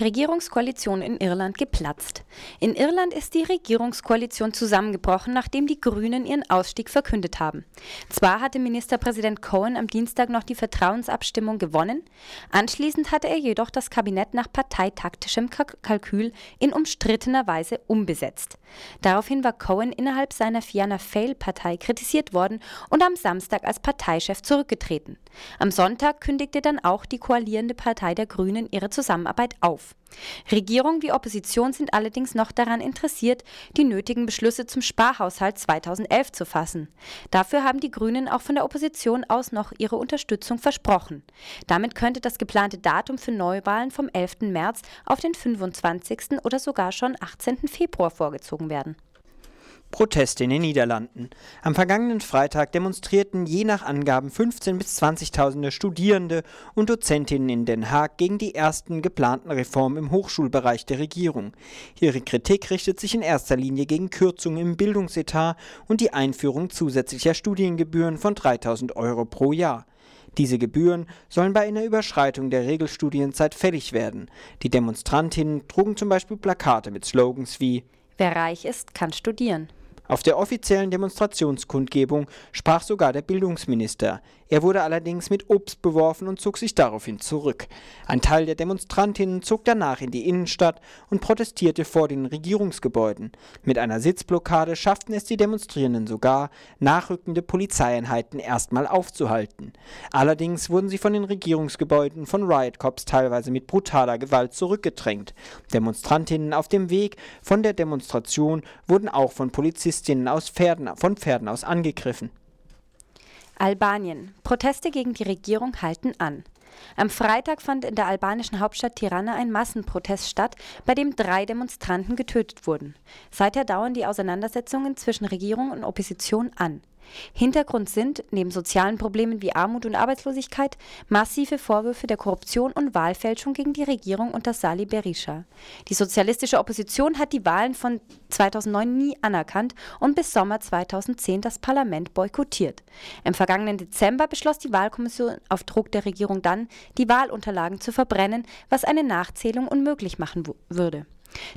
Regierungskoalition in Irland geplatzt. In Irland ist die Regierungskoalition zusammengebrochen, nachdem die Grünen ihren Ausstieg verkündet haben. Zwar hatte Ministerpräsident Cohen am Dienstag noch die Vertrauensabstimmung gewonnen, anschließend hatte er jedoch das Kabinett nach parteitaktischem Kalkül in umstrittener Weise umbesetzt. Daraufhin war Cohen innerhalb seiner Fianna Fáil-Partei kritisiert worden und am Samstag als Parteichef zurückgetreten. Am Sonntag kündigte dann auch die koalierende Partei der Grünen ihre Zusammenarbeit auf. Regierung wie Opposition sind allerdings noch daran interessiert, die nötigen Beschlüsse zum Sparhaushalt 2011 zu fassen. Dafür haben die Grünen auch von der Opposition aus noch ihre Unterstützung versprochen. Damit könnte das geplante Datum für Neuwahlen vom 11. März auf den 25. oder sogar schon 18. Februar vorgezogen werden. Proteste in den Niederlanden. Am vergangenen Freitag demonstrierten je nach Angaben 15.000 bis 20.000 Studierende und Dozentinnen in Den Haag gegen die ersten geplanten Reformen im Hochschulbereich der Regierung. Ihre Kritik richtet sich in erster Linie gegen Kürzungen im Bildungsetat und die Einführung zusätzlicher Studiengebühren von 3.000 Euro pro Jahr. Diese Gebühren sollen bei einer Überschreitung der Regelstudienzeit fällig werden. Die Demonstrantinnen trugen zum Beispiel Plakate mit Slogans wie Wer reich ist, kann studieren. Auf der offiziellen Demonstrationskundgebung sprach sogar der Bildungsminister. Er wurde allerdings mit Obst beworfen und zog sich daraufhin zurück. Ein Teil der Demonstrantinnen zog danach in die Innenstadt und protestierte vor den Regierungsgebäuden. Mit einer Sitzblockade schafften es die Demonstrierenden sogar, nachrückende Polizeieinheiten erstmal aufzuhalten. Allerdings wurden sie von den Regierungsgebäuden von Riot Cops teilweise mit brutaler Gewalt zurückgedrängt. Demonstrantinnen auf dem Weg von der Demonstration wurden auch von Polizistinnen aus Pferden, von Pferden aus angegriffen. Albanien. Proteste gegen die Regierung halten an. Am Freitag fand in der albanischen Hauptstadt Tirana ein Massenprotest statt, bei dem drei Demonstranten getötet wurden. Seither dauern die Auseinandersetzungen zwischen Regierung und Opposition an. Hintergrund sind, neben sozialen Problemen wie Armut und Arbeitslosigkeit, massive Vorwürfe der Korruption und Wahlfälschung gegen die Regierung unter Sali Berisha. Die sozialistische Opposition hat die Wahlen von 2009 nie anerkannt und bis Sommer 2010 das Parlament boykottiert. Im vergangenen Dezember beschloss die Wahlkommission auf Druck der Regierung dann, die Wahlunterlagen zu verbrennen, was eine Nachzählung unmöglich machen würde.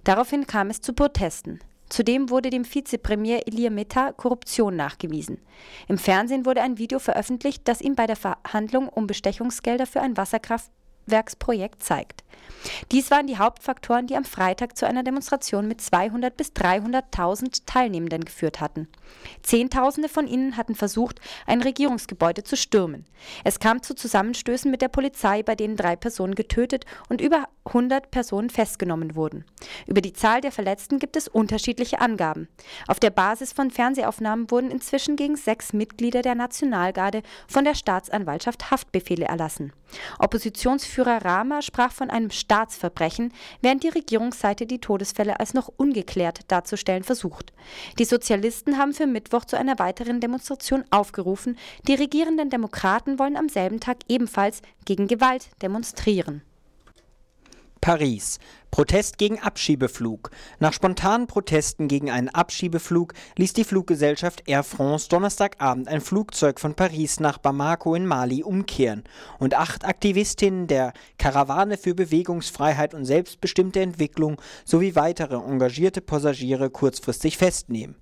Daraufhin kam es zu Protesten. Zudem wurde dem Vizepremier Ilir Meta Korruption nachgewiesen. Im Fernsehen wurde ein Video veröffentlicht, das ihm bei der Verhandlung um Bestechungsgelder für ein Wasserkraftwerksprojekt zeigt. Dies waren die Hauptfaktoren, die am Freitag zu einer Demonstration mit 200 bis 300.000 Teilnehmenden geführt hatten. Zehntausende von ihnen hatten versucht, ein Regierungsgebäude zu stürmen. Es kam zu Zusammenstößen mit der Polizei, bei denen drei Personen getötet und über 100 Personen festgenommen wurden. Über die Zahl der Verletzten gibt es unterschiedliche Angaben. Auf der Basis von Fernsehaufnahmen wurden inzwischen gegen sechs Mitglieder der Nationalgarde von der Staatsanwaltschaft Haftbefehle erlassen. Oppositionsführer Rama sprach von einem Staatsverbrechen, während die Regierungsseite die Todesfälle als noch ungeklärt darzustellen versucht. Die Sozialisten haben für Mittwoch zu einer weiteren Demonstration aufgerufen. Die regierenden Demokraten wollen am selben Tag ebenfalls gegen Gewalt demonstrieren. Paris. Protest gegen Abschiebeflug. Nach spontanen Protesten gegen einen Abschiebeflug ließ die Fluggesellschaft Air France Donnerstagabend ein Flugzeug von Paris nach Bamako in Mali umkehren und acht Aktivistinnen der Karawane für Bewegungsfreiheit und selbstbestimmte Entwicklung sowie weitere engagierte Passagiere kurzfristig festnehmen.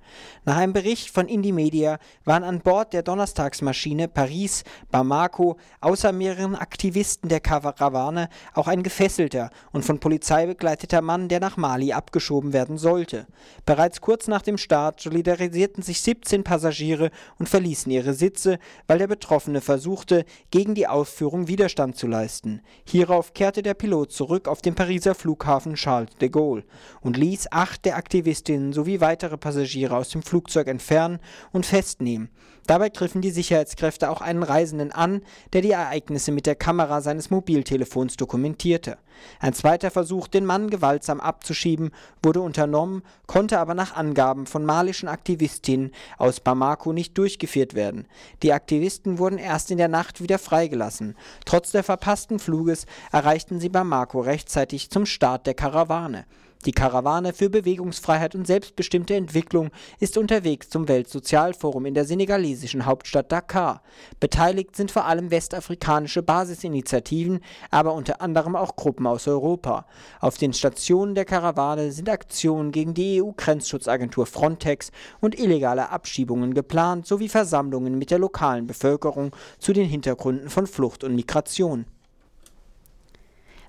Nach einem Bericht von Indymedia waren an Bord der Donnerstagsmaschine Paris Bamako außer mehreren Aktivisten der Karawane auch ein gefesselter und von Polizei begleiteter Mann, der nach Mali abgeschoben werden sollte. Bereits kurz nach dem Start solidarisierten sich 17 Passagiere und verließen ihre Sitze, weil der Betroffene versuchte, gegen die Ausführung Widerstand zu leisten. Hierauf kehrte der Pilot zurück auf den Pariser Flughafen Charles de Gaulle und ließ acht der Aktivistinnen sowie weitere Passagiere aus dem Flugzeug entfernen und festnehmen. Dabei griffen die Sicherheitskräfte auch einen Reisenden an, der die Ereignisse mit der Kamera seines Mobiltelefons dokumentierte. Ein zweiter Versuch, den Mann gewaltsam abzuschieben, wurde unternommen, konnte aber nach Angaben von malischen Aktivistinnen aus Bamako nicht durchgeführt werden. Die Aktivisten wurden erst in der Nacht wieder freigelassen. Trotz der verpassten Fluges erreichten sie Bamako rechtzeitig zum Start der Karawane. Die Karawane für Bewegungsfreiheit und selbstbestimmte Entwicklung ist unterwegs zum Weltsozialforum in der senegalesischen Hauptstadt Dakar. Beteiligt sind vor allem westafrikanische Basisinitiativen, aber unter anderem auch Gruppen aus Europa. Auf den Stationen der Karawane sind Aktionen gegen die EU-Grenzschutzagentur Frontex und illegale Abschiebungen geplant sowie Versammlungen mit der lokalen Bevölkerung zu den Hintergründen von Flucht und Migration.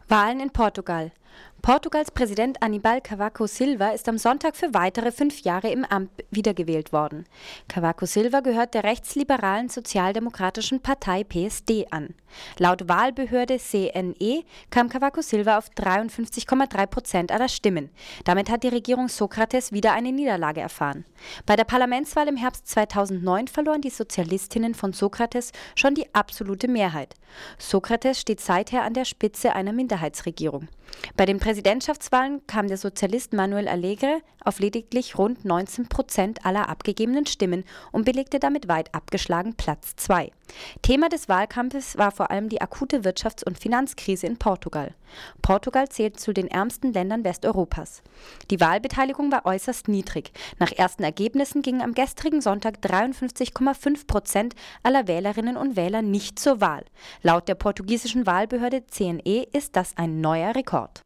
Wahlen in Portugal. Portugals Präsident Aníbal Cavaco Silva ist am Sonntag für weitere fünf Jahre im Amt wiedergewählt worden. Cavaco Silva gehört der rechtsliberalen sozialdemokratischen Partei PSD an. Laut Wahlbehörde CNE kam Cavaco Silva auf 53,3 Prozent aller Stimmen. Damit hat die Regierung Sokrates wieder eine Niederlage erfahren. Bei der Parlamentswahl im Herbst 2009 verloren die Sozialistinnen von Sokrates schon die absolute Mehrheit. Sokrates steht seither an der Spitze einer Minderheitsregierung. Bei den Präsidentschaftswahlen kam der Sozialist Manuel Alegre auf lediglich rund 19 Prozent aller abgegebenen Stimmen und belegte damit weit abgeschlagen Platz 2. Thema des Wahlkampfes war vor allem die akute Wirtschafts- und Finanzkrise in Portugal. Portugal zählt zu den ärmsten Ländern Westeuropas. Die Wahlbeteiligung war äußerst niedrig. Nach ersten Ergebnissen gingen am gestrigen Sonntag 53,5 Prozent aller Wählerinnen und Wähler nicht zur Wahl. Laut der portugiesischen Wahlbehörde CNE ist das ein neuer Rekord.